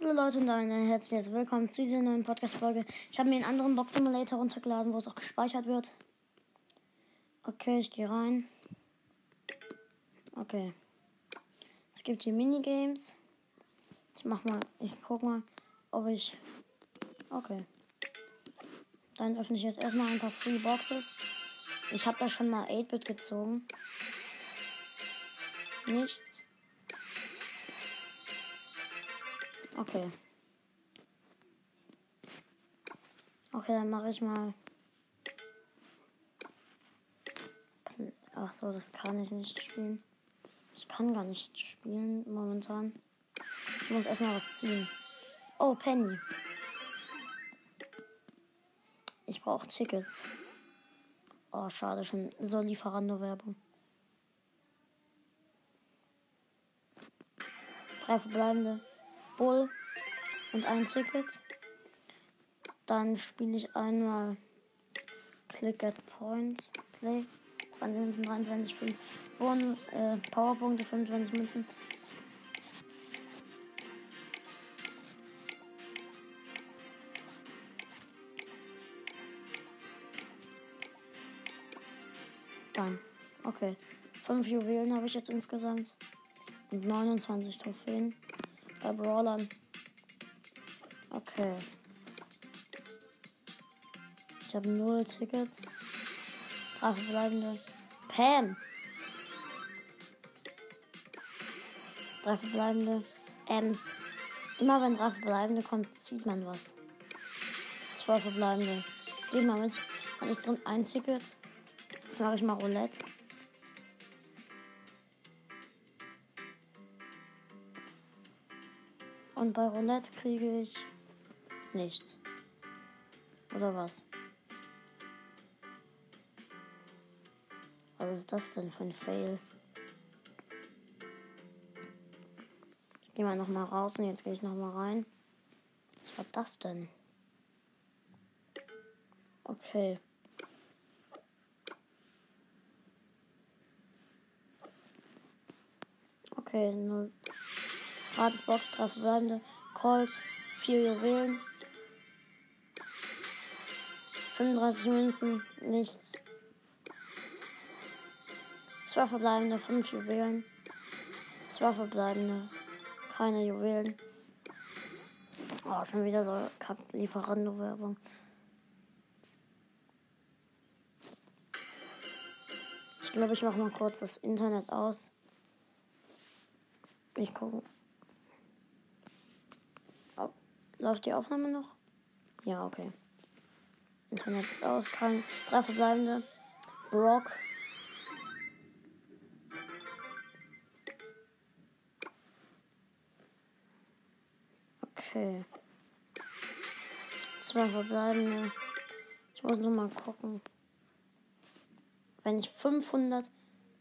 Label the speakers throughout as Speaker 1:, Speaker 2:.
Speaker 1: Hallo Leute und ein herzliches Willkommen zu dieser neuen Podcast-Folge. Ich habe mir einen anderen Box Simulator runtergeladen, wo es auch gespeichert wird. Okay, ich gehe rein. Okay. Es gibt hier Minigames. Ich mach mal, ich guck mal, ob ich. Okay. Dann öffne ich jetzt erstmal ein paar Free Boxes. Ich habe da schon mal 8-Bit gezogen. Nichts. Okay. Okay, dann mache ich mal. Ach so, das kann ich nicht spielen. Ich kann gar nicht spielen momentan. Ich muss erstmal was ziehen. Oh, Penny. Ich brauche Tickets. Oh, schade, schon so Lieferando-Werbung. Drei verbleibende Bull und ein Ticket. Dann spiele ich einmal Click at Point. Play. 20 23, 5 Bonus, äh, Powerpunkte, 25 Münzen. Dann. Okay. 5 Juwelen habe ich jetzt insgesamt. Und 29 Trophäen. Bei Brawlern. Okay. Ich habe 0 Tickets. Drei verbleibende. Pam. Drei verbleibende. Ems. Immer wenn drei verbleibende kommt, zieht man was. Zwei verbleibende. Gehen wir mit. Habe ich drin ein Ticket. Jetzt mache ich mal Roulette. Und bei Roulette kriege ich nichts. Oder was? Was ist das denn für ein Fail? Ich gehe mal noch mal raus und jetzt gehe ich noch mal rein. Was war das denn? Okay. Okay, null. Gratis Box, drei verbleibende. Colt, vier Juwelen. 35 Münzen, nichts. Zwei verbleibende, fünf Juwelen. Zwei verbleibende, keine Juwelen. Oh, schon wieder so Lieferando-Werbung. Ich glaube, ich mache mal kurz das Internet aus. Ich gucke. Läuft die Aufnahme noch? Ja, okay. Internet ist aus. Kein, drei verbleibende. Brock. Okay. Zwei verbleibende. Ich muss nur mal gucken. Wenn ich 500.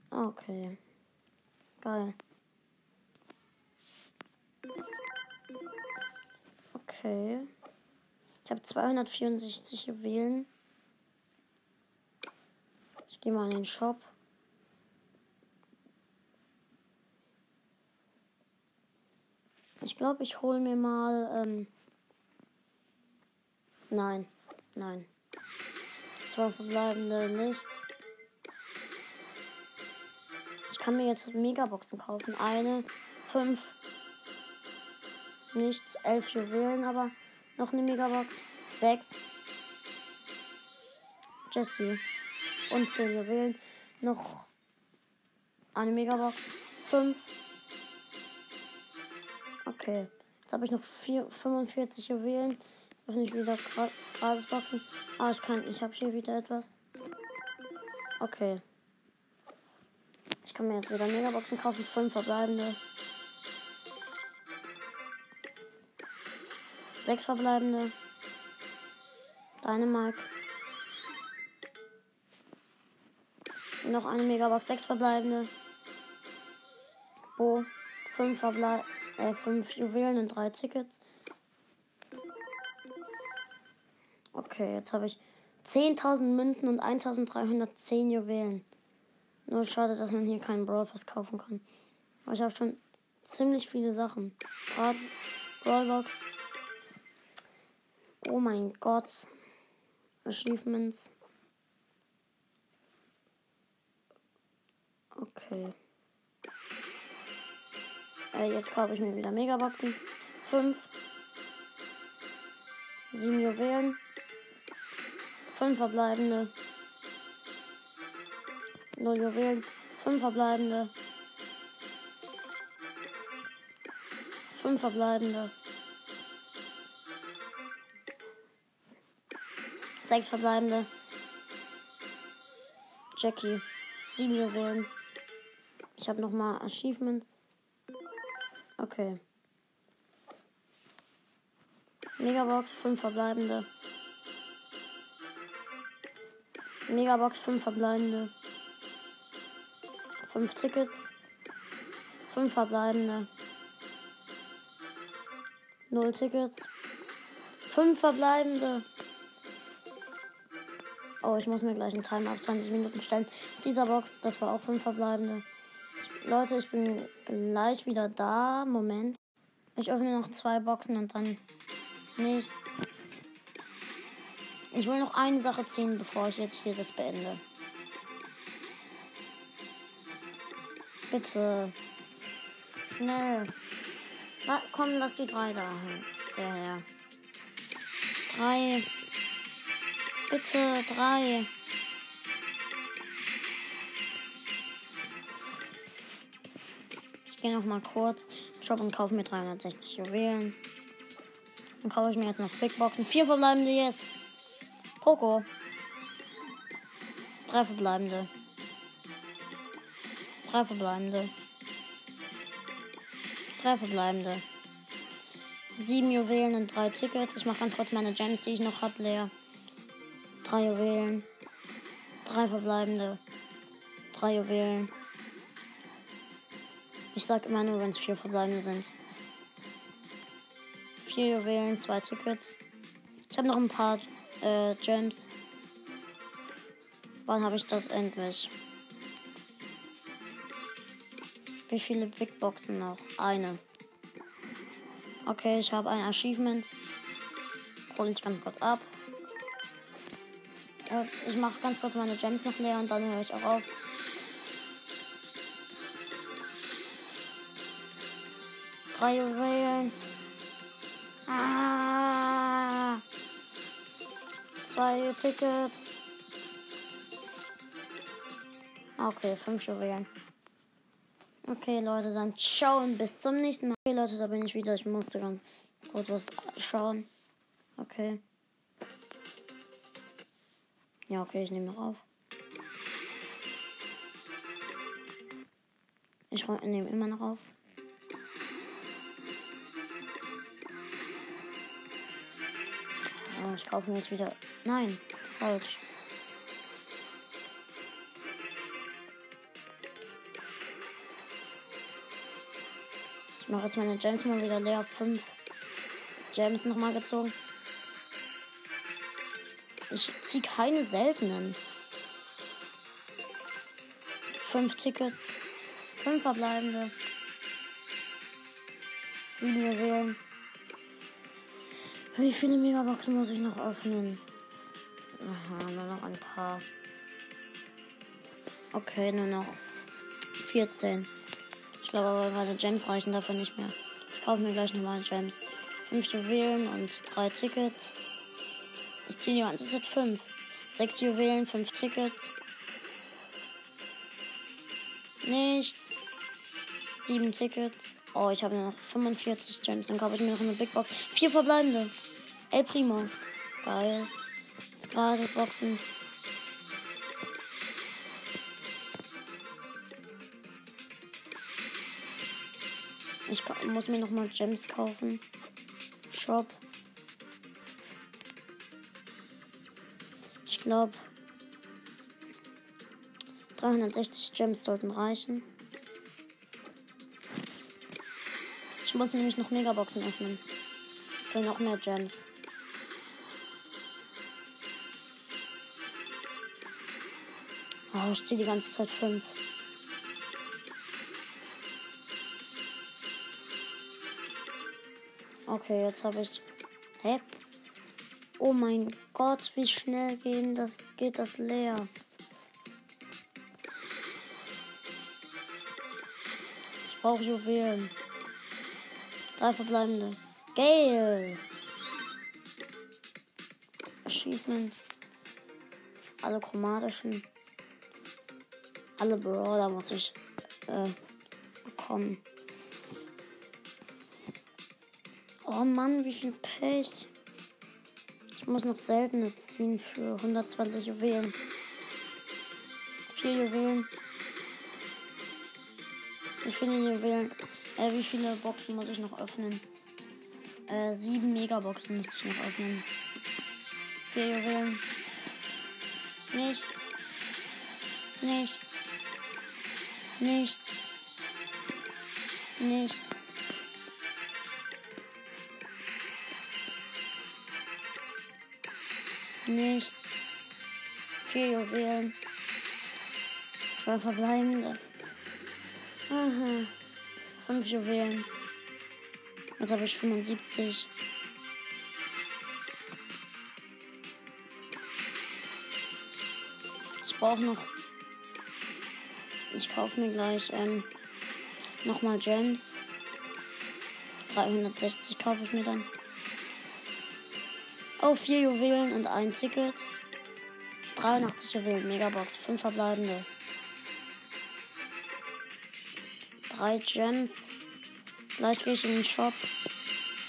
Speaker 1: Okay. Geil. Okay. Ich habe 264 Juwelen. Ich gehe mal in den Shop. Ich glaube, ich hole mir mal. Ähm nein, nein. Zwei verbleibende nichts. Ich kann mir jetzt Megaboxen kaufen. Eine, fünf, nichts, elf Juwelen, aber noch eine Megabox. Sechs. Jesse. Und zehn Juwelen. Noch eine Megabox. Fünf. Okay. Jetzt habe ich noch vier, 45 Juwelen. Öffne ich wieder Gratisboxen. Ah, ich kann. Ich habe hier wieder etwas. Okay. Ich kann mir jetzt wieder Megaboxen kaufen. Fünf verbleibende. Sechs verbleibende. Dynamite. Noch eine Megabox. Sechs verbleibende. Bo. Fünf verbleibende. Äh, fünf Juwelen und drei Tickets. Okay, jetzt habe ich 10.000 Münzen und 1.310 Juwelen. Nur schade, dass man hier keinen Brawl Pass kaufen kann. Aber ich habe schon ziemlich viele Sachen. Gerade Brawlbox. Oh mein Gott. Achievements. Okay. Äh, jetzt kaufe ich mir wieder Megaboxen. 5. 7 Juwelen. 5 verbleibende. 0 Juwelen. 5 verbleibende. 5 verbleibende. 6 verbleibende. Jackie. 7 Juwelen. Ich habe nochmal Achievements. Okay. Megabox, 5 verbleibende. Megabox, 5 verbleibende. 5 Tickets. 5 verbleibende. 0 Tickets. 5 verbleibende. Oh, ich muss mir gleich einen Timer auf 20 Minuten stellen. Dieser Box, das war auch 5 verbleibende. Leute, ich bin gleich wieder da. Moment. Ich öffne noch zwei Boxen und dann nichts. Ich will noch eine Sache ziehen, bevor ich jetzt hier das beende. Bitte. Schnell. Na, komm, lass die drei da. Der Herr. Drei. Bitte, drei. Ich gehe noch mal kurz Shop und kaufe mir 360 Juwelen. Dann kaufe ich mir jetzt noch Big Boxen. Vier verbleibende, yes. Poco. Drei verbleibende. Drei verbleibende. Drei verbleibende. Sieben Juwelen und drei Tickets. Ich mache ganz kurz meine Gems, die ich noch habe, leer. Drei Juwelen. Drei verbleibende. Drei Juwelen. Ich sag immer nur, wenn es vier verbleibende sind. Vier Juwelen, zwei Tickets. Ich habe noch ein paar äh, Gems. Wann habe ich das endlich? Wie viele Big Boxen noch? Eine. Okay, ich habe ein Achievement. Hol ich ganz kurz ab. Ich mache ganz kurz meine Gems noch leer und dann höre ich auch auf. Drei Juwelen. Ah. Zwei Tickets. Okay, fünf Juwelen. Okay, Leute, dann schauen. Bis zum nächsten Mal. Okay, Leute, da bin ich wieder. Ich musste ganz kurz was schauen. Okay. Ja, okay, ich nehme noch auf. Ich nehme immer noch auf. Oh, ich kaufe mir jetzt wieder. Nein, falsch. Ich mache jetzt meine Gems mal wieder leer. Fünf Gems nochmal gezogen. Ich ziehe keine seltenen. Fünf Tickets. Fünf verbleibende. Sieben Juwelen. Wie viele Megaboxen muss ich noch öffnen? Aha, nur noch ein paar. Okay, nur noch 14. Ich glaube aber meine Gems reichen dafür nicht mehr. Ich kaufe mir gleich nochmal Gems. 5 Juwelen und 3 Tickets. Ich ziehe die ganze Zeit 5. 6 Juwelen, 5 Tickets. Nichts. 7 Tickets. Oh, ich habe noch 45 Gems. Dann kaufe ich mir noch eine Big Box. 4 verbleibende. El Primo. Geil. Jetzt gerade Boxen. Ich muss mir noch mal Gems kaufen. Shop. Glaube 360 Gems sollten reichen. Ich muss nämlich noch Megaboxen öffnen. Für noch mehr Gems. Oh, ich ziehe die ganze Zeit fünf. Okay, jetzt habe ich. Hä? Oh mein Gott, wie schnell gehen das, geht das leer. Ich brauche Juwelen. Drei verbleibende. Geil. Achievements. Alle chromatischen. Alle Brawler muss ich äh, bekommen. Oh Mann, wie viel Pech. Ich muss noch seltene ziehen für 120 Juwelen. Vier Juwelen. Wie viele Juwelen? Äh, wie viele Boxen muss ich noch öffnen? Äh, sieben Megaboxen müsste ich noch öffnen. Vier Juwelen. Nichts. Nichts. Nichts. Nichts. Nichts. Vier Juwelen. Zwei verbleibende. Aha. Fünf Juwelen. Jetzt habe ich 75. Ich brauche noch. Ich kaufe mir gleich ähm, nochmal Gems. 360 kaufe ich mir dann. Oh, vier Juwelen und ein Ticket. 83 Juwelen, Megabox, fünf verbleibende. Drei Gems. Gleich gehe ich in den Shop.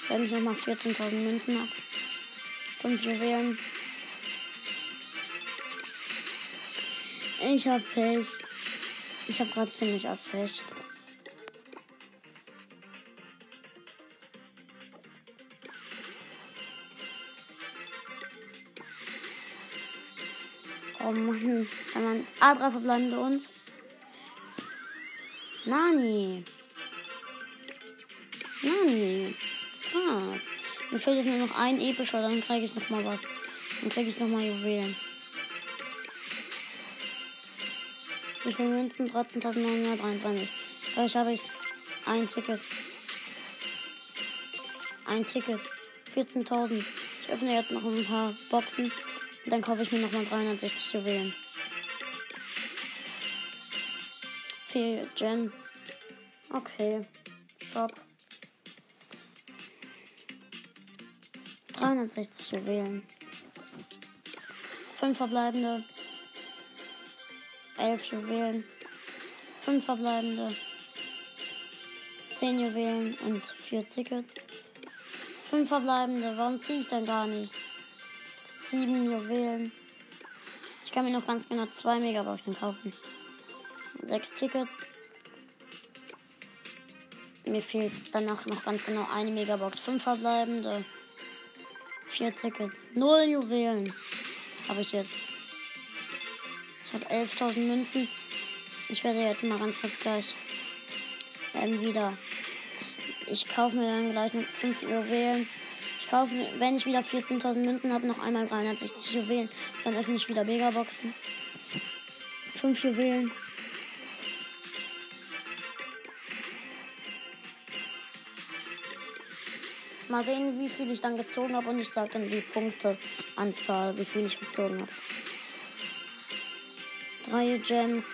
Speaker 1: Wenn ich nochmal 14.000 Münzen habe. Fünf Juwelen. Ich hab Pech. Ich hab gerade ziemlich ab Pech. Oh Mann, kann man A3 verbleibende uns. Nani. Nani. Krass. Mir fehlt jetzt nur noch ein epischer, dann kriege ich noch mal was. Dann kriege ich noch mal Juwelen. Wie viele Münzen? 13.923. Gleich habe ich ein Ticket. Ein Ticket. 14.000. Ich öffne jetzt noch ein paar Boxen. Dann kaufe ich mir nochmal 360 Juwelen. Vier Gems. Okay. Shop. 360 Juwelen. Fünf verbleibende. Elf Juwelen. Fünf verbleibende. Zehn Juwelen und vier Tickets. Fünf verbleibende. Warum ziehe ich denn gar nichts? Sieben Juwelen. Ich kann mir noch ganz genau zwei Megaboxen kaufen. Sechs Tickets. Mir fehlt danach noch ganz genau eine Megabox. Fünf verbleibende. Vier Tickets. Null Juwelen. Habe ich jetzt. Ich habe 11.000 Münzen. Ich werde jetzt mal ganz kurz gleich ähm, wieder. Ich kaufe mir dann gleich noch 5 Juwelen. Kaufe, wenn ich wieder 14.000 Münzen habe, noch einmal 360 Juwelen. Dann öffne ich wieder Megaboxen. 5 Juwelen. Mal sehen, wie viel ich dann gezogen habe und ich sage dann die Punkteanzahl, wie viel ich gezogen habe. Drei Gems,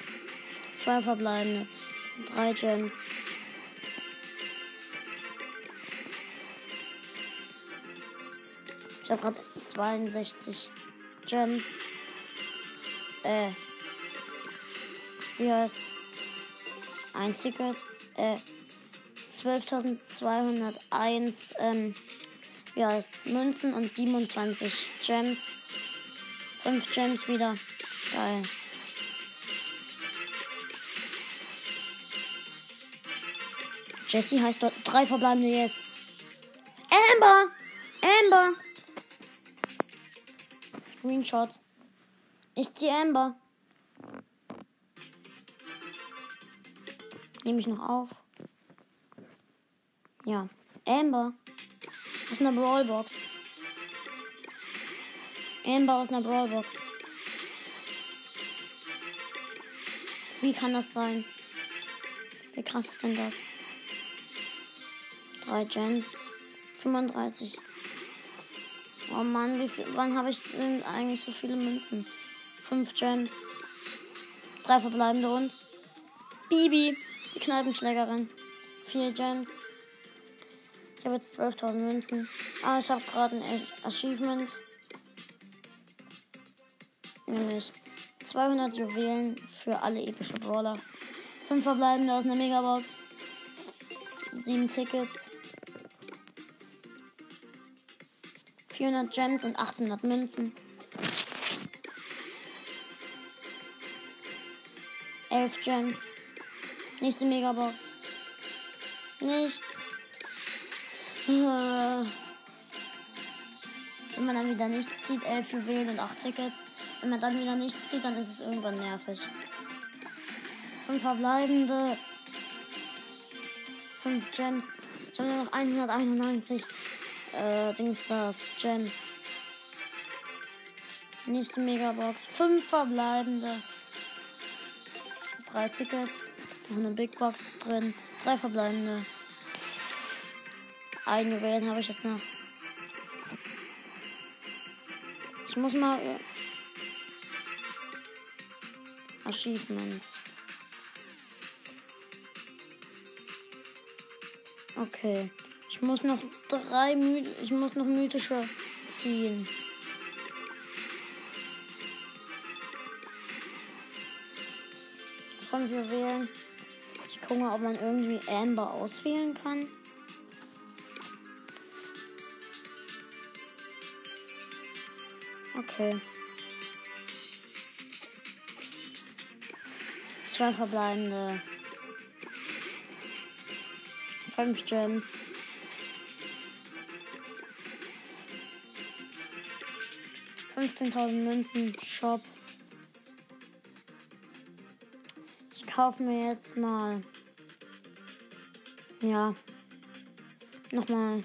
Speaker 1: zwei verbleibende, drei Gems. Ich habe gerade 62 Gems. Äh. Wie heißt ein Ticket? Äh. 12.201 ähm, wie heißt's, Münzen und 27 Gems. 5 Gems wieder. Geil. Jesse heißt dort drei verbleibende Yes. Amber! Amber! Screenshot. Ich ziehe Amber. Nehme ich noch auf. Ja. Amber. Aus einer Brawlbox. Amber aus einer Brawlbox. Wie kann das sein? Wie krass ist denn das? Drei Gems. 35. Oh Mann, wie viel, wann habe ich denn eigentlich so viele Münzen? 5 Gems. Drei verbleibende und Bibi, die Kneipenschlägerin. 4 Gems. Ich habe jetzt 12.000 Münzen. Aber ich habe gerade ein Achievement. Nämlich 200 Juwelen für alle epische Brawler. 5 verbleibende aus einer Megabox. 7 Tickets. 400 Gems und 800 Münzen. 11 Gems. Nächste Megabox. Nichts. Wenn man dann wieder nichts zieht, 11 Juwelen und 8 Tickets. Wenn man dann wieder nichts zieht, dann ist es irgendwann nervig. 5 verbleibende. 5 Gems. Ich habe nur noch 191 äh, Dingstars, Gems. Nächste Megabox. 5 verbleibende. 3 Tickets. Noch eine Big Box ist drin. 3 verbleibende. Ein Juwelen habe ich jetzt noch. Ich muss mal. Äh, Achievements. Okay. Ich muss noch drei ich muss noch mythische ziehen. Kommen wir wählen. Ich gucke mal, ob man irgendwie Amber auswählen kann. Okay. Zwei verbleibende. Fünf Gems. Fünfzehntausend Münzen. Shop. Ich kaufe mir jetzt mal. Ja. Nochmal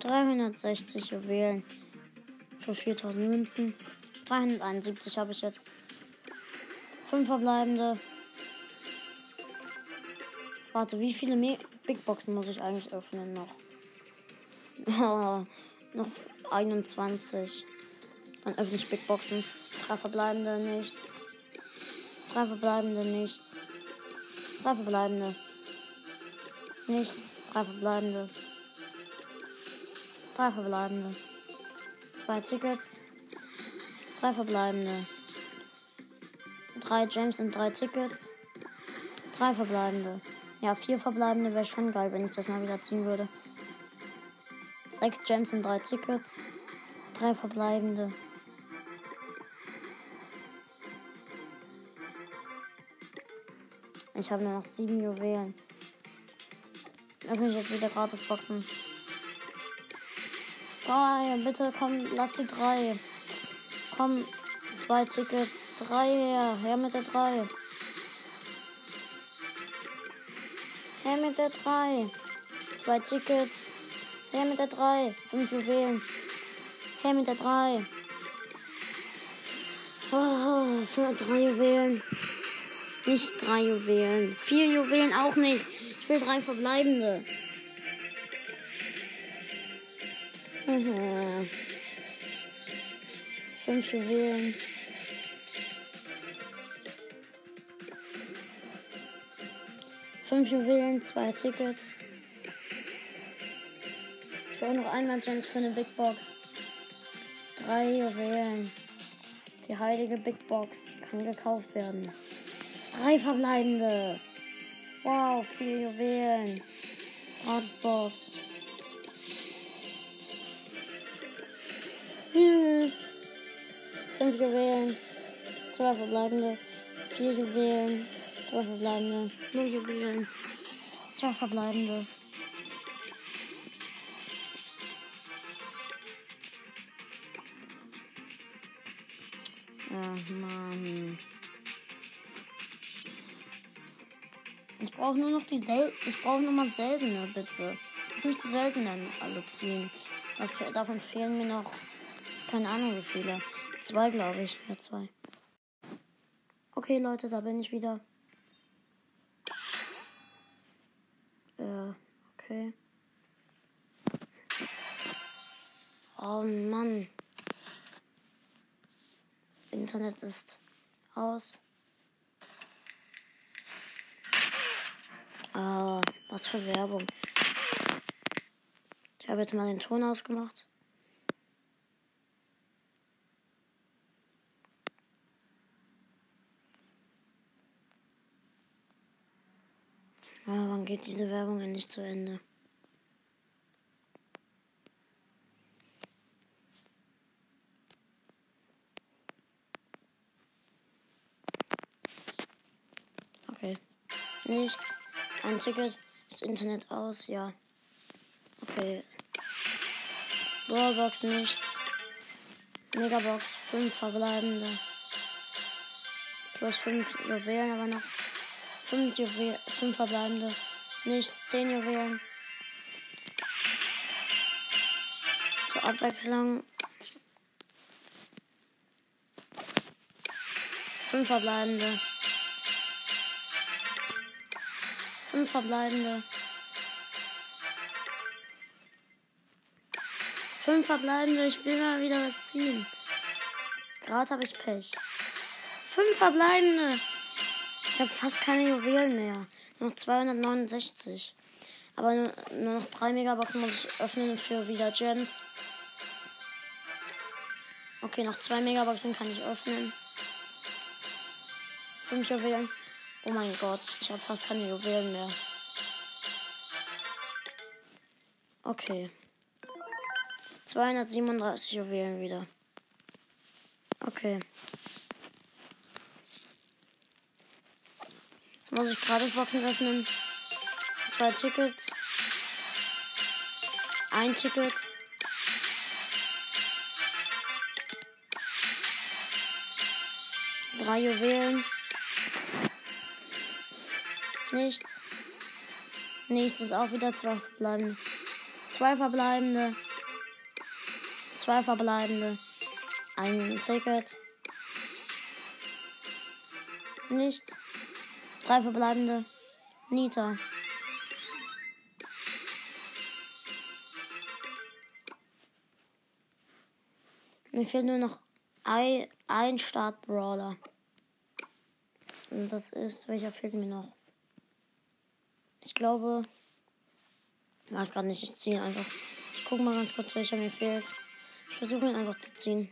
Speaker 1: 360 Juwelen für 4000 Münzen. 371 habe ich jetzt. Fünf verbleibende. Warte, wie viele Me Big Boxen muss ich eigentlich öffnen noch? noch 21. Dann öffne ich Big Boxen. Drei verbleibende nichts. Drei verbleibende nichts. Drei verbleibende. Nichts. Drei verbleibende. Drei verbleibende. Zwei Tickets. Drei verbleibende. Drei Gems und drei Tickets. Drei verbleibende. Ja, vier verbleibende wäre schon geil, wenn ich das mal wieder ziehen würde. Sechs Gems und drei Tickets. Drei verbleibende. Ich habe nur noch sieben Juwelen. Öffne ich jetzt wieder gratis Boxen. Drei, bitte komm, lass die drei. Komm, zwei Tickets. Drei her, her mit der drei. Her mit der drei. Zwei Tickets. Her mit der drei. Fünf Juwelen. Her mit der drei. Oh, für drei Juwelen. Nicht drei Juwelen. Vier Juwelen auch nicht. Ich will drei verbleibende. Fünf Juwelen. Fünf Juwelen, zwei Tickets. Ich brauche noch einmal Gems für eine Big Box. Drei Juwelen. Die heilige Big Box kann gekauft werden. Drei verbleibende. Wow, vier Juwelen. Gratis Box. Hm. Fünf Juwelen. Zwei verbleibende. Vier Juwelen. Zwei verbleibende. Null Juwelen. Zwei verbleibende. Ach Mann. Brauche nur noch die sel Ich brauche nur mal seltene, bitte. Ich möchte die seltenen alle ziehen. Davon fehlen mir noch keine Ahnung wie viele. Zwei, glaube ich. Ja, zwei. Okay, Leute, da bin ich wieder. Äh, okay. Oh Mann. Internet ist aus. Ah, was für Werbung. Ich habe jetzt mal den Ton ausgemacht. Ah, wann geht diese Werbung endlich zu Ende? Okay. Nichts. Ein Ticket. Das Internet aus. Ja. Okay. Brawlbox nichts. Megabox. Fünf verbleibende. Plus fünf Juwelen, aber noch fünf, Juwelen, fünf verbleibende. Nichts. Zehn Juwelen. Zur Abwechslung. Fünf verbleibende. Verbleibende. Fünf verbleibende. Ich will mal wieder was ziehen. Gerade habe ich Pech. Fünf verbleibende. Ich habe fast keine Juwelen mehr. Noch 269. Aber nur, nur noch drei Megaboxen muss ich öffnen für wieder Gems. Okay, noch zwei Megaboxen kann ich öffnen. Fünf Juwelen. Oh mein Gott, ich habe fast keine Juwelen mehr. Okay. 237 Juwelen wieder. Okay. Jetzt muss ich Gratisboxen öffnen. Zwei Tickets. Ein Ticket. Drei Juwelen. Nichts. Nächstes auch wieder zwei verbleibende. Zwei verbleibende. Zwei verbleibende. Ein Ticket. Nichts. Drei verbleibende. Nita. Mir fehlt nur noch ein, ein Start-Brawler. Und das ist, welcher fehlt mir noch? Ich glaube. Ich weiß gerade nicht, ich ziehe einfach. Ich gucke mal ganz kurz, welcher mir fehlt. Ich versuche ihn einfach zu ziehen.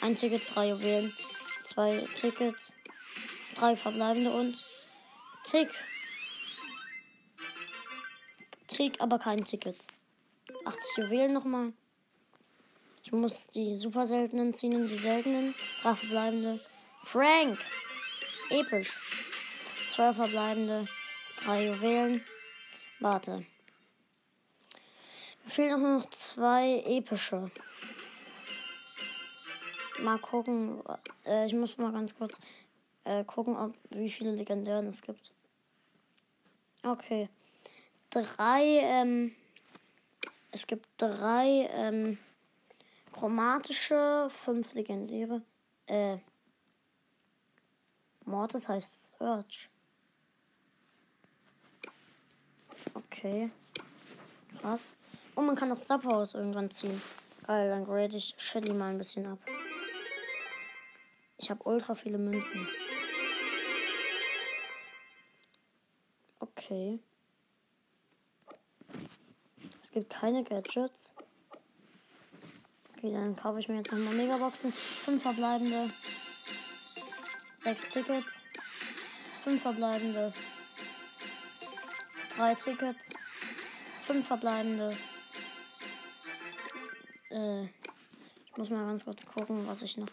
Speaker 1: Ein Ticket, drei Juwelen. Zwei Tickets. Drei verbleibende und. Tick. Tick, aber kein Ticket. 80 Juwelen nochmal. Ich muss die super seltenen ziehen und die seltenen. Drei verbleibende. Frank. Episch. Zwei verbleibende. Drei Juwelen. Warte. Fehlen auch noch zwei epische. Mal gucken. Äh, ich muss mal ganz kurz äh, gucken, ob wie viele legendären es gibt. Okay. Drei, ähm, es gibt drei, ähm, chromatische, fünf legendäre. Äh, Mortis heißt Search. Okay. Krass. Und man kann auch Subhouse irgendwann ziehen. Geil, dann grade ich Shelly mal ein bisschen ab. Ich habe ultra viele Münzen. Okay. Es gibt keine Gadgets. Okay, dann kaufe ich mir jetzt nochmal Megaboxen. Fünf verbleibende. Sechs Tickets. Fünf verbleibende. Drei Tickets. Fünf verbleibende. Äh, ich muss mal ganz kurz gucken, was ich noch.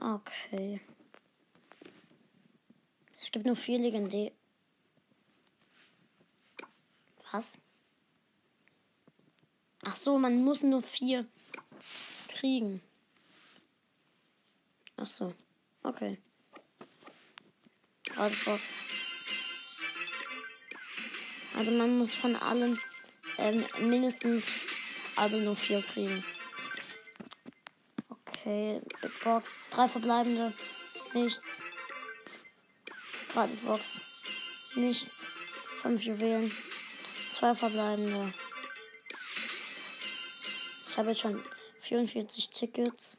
Speaker 1: Okay. Es gibt nur vier Legendä. Was? Ach so, man muss nur vier kriegen. Ach so. Okay. Gratisbox. Also man muss von allen ähm, mindestens also nur vier kriegen. Okay, Big Box. Drei verbleibende. Nichts. Gratisbox. Nichts. Fünf Juwelen. Zwei verbleibende. Ich habe jetzt schon 44 Tickets.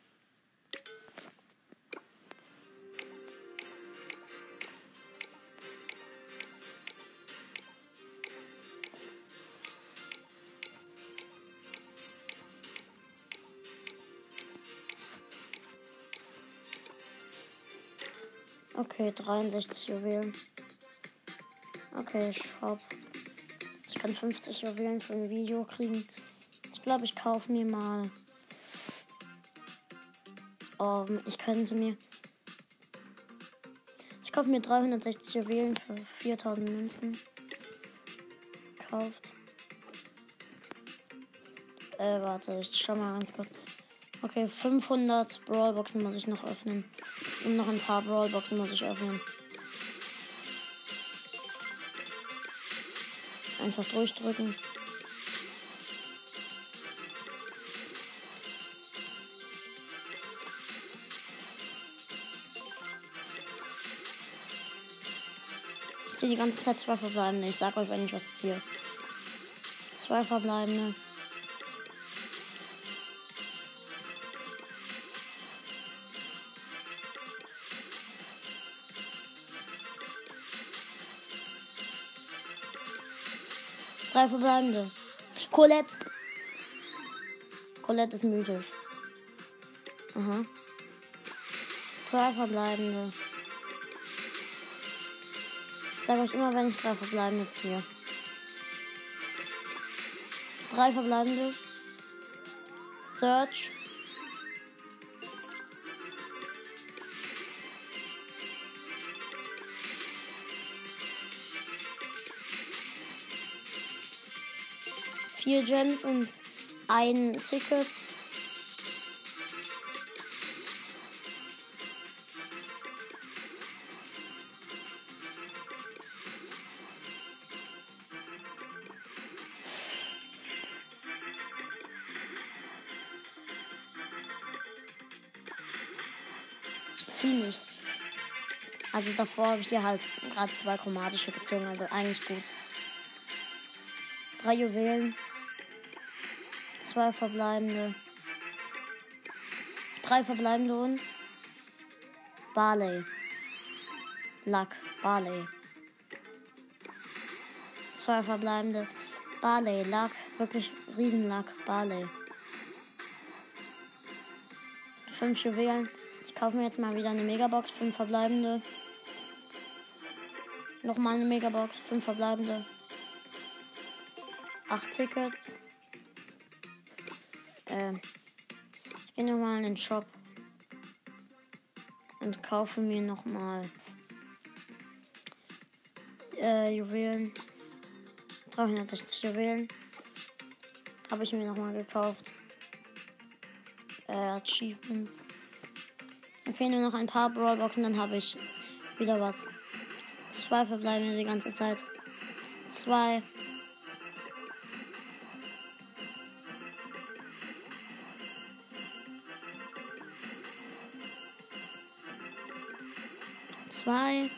Speaker 1: Okay, 63 Juwelen. Okay, Shop. Ich kann 50 Juwelen für ein Video kriegen. Ich glaube, ich kaufe mir mal. Um, ich könnte mir. Ich kaufe mir 360 Juwelen für 4000 Münzen. Kauft. Äh, warte, ich schau mal ganz kurz. Okay, 500 Brawlboxen muss ich noch öffnen. Und noch ein paar Brawlboxen muss ich öffnen. Einfach durchdrücken. Ich ziehe die ganze Zeit zwei verbleibende. Ich sag euch, wenn ich was ziehe. Zwei verbleibende. Drei verbleibende. Colette. Colette ist mythisch. Aha. Zwei verbleibende. Ich sage euch immer, wenn ich drei verbleibende ziehe. Drei verbleibende. Search. Vier Gems und ein Ticket. Nichts. Also davor habe ich hier halt gerade zwei chromatische gezogen, also eigentlich gut. Drei Juwelen. Zwei verbleibende. Drei verbleibende und Barley. Luck. Barley. Zwei verbleibende. Barley. Luck. Wirklich Riesenluck. Barley. Fünf Juwelen. Ich kaufe mir jetzt mal wieder eine Megabox. Fünf verbleibende. Nochmal eine Megabox. Fünf verbleibende. Acht Tickets. Äh, ich gehe nochmal in den Shop. Und kaufe mir nochmal äh, Juwelen. 360 Juwelen. Habe ich mir nochmal gekauft. Äh, Achievements. Okay, nur noch ein paar Brawlboxen, dann habe ich wieder was. Zwei verbleiben die ganze Zeit. Zwei. Zwei.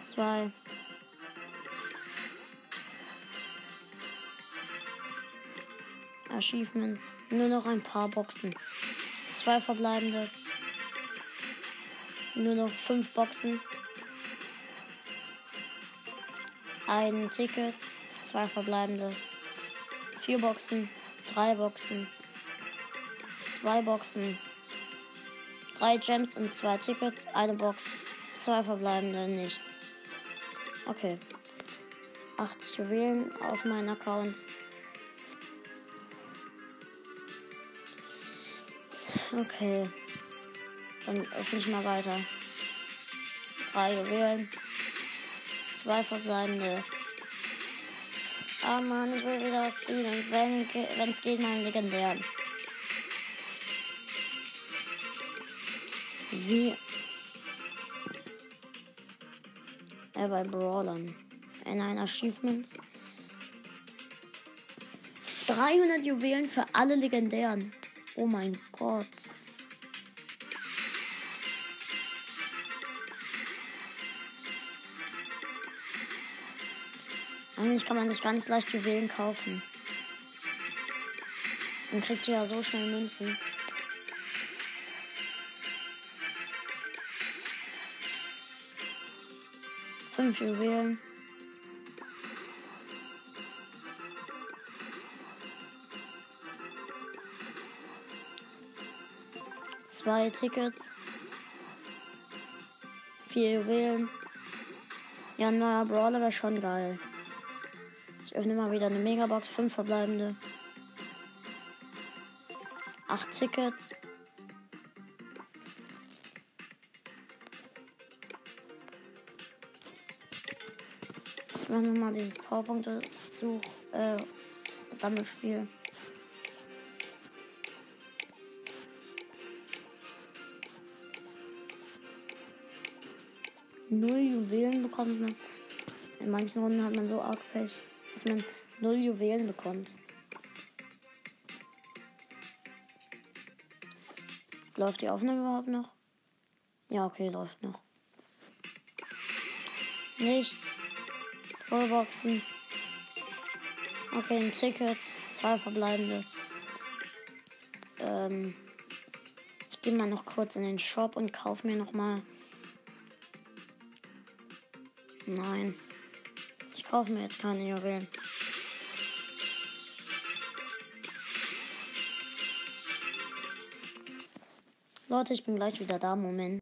Speaker 1: Zwei. Achievements. Nur noch ein paar Boxen. Zwei verbleibende. Nur noch fünf Boxen. Ein Ticket. Zwei verbleibende. Vier Boxen. Drei Boxen. Zwei Boxen. Drei Gems und zwei Tickets. Eine Box. Zwei verbleibende. Nichts. Okay. 80 Juwelen auf meinen Account. Okay. Dann öffne ich mal weiter. Drei Juwelen. Zwei verbleibende. Ah Mann, ich will wieder was ziehen. Und wenn es geht, meinen legendären. Wie. Äh, bei Brawlern. In einer Achievements. 300 Juwelen für alle legendären. Oh mein Gott. Eigentlich kann man sich ganz leicht Juwelen kaufen. Man kriegt ja so schnell Münzen. Fünf Juwelen. Zwei Tickets. Vier Juwelen. Ja, ein neuer Brawler wäre schon geil. Ich öffne mal wieder eine Megabox. Fünf verbleibende. Acht Tickets. Ich mache nochmal dieses Powerpunkte-Such, äh, Sammelspiel. Null Juwelen bekommt man. In manchen Runden hat man so arg Pech, dass man null Juwelen bekommt. Läuft die Aufnahme überhaupt noch? Ja, okay, läuft noch. Nichts. Vollboxen. Okay, ein Ticket. Zwei verbleibende. Ähm, ich gehe mal noch kurz in den Shop und kaufe mir noch mal. Nein. Ich kaufe mir jetzt keine Juwelen. Leute, ich bin gleich wieder da. Moment.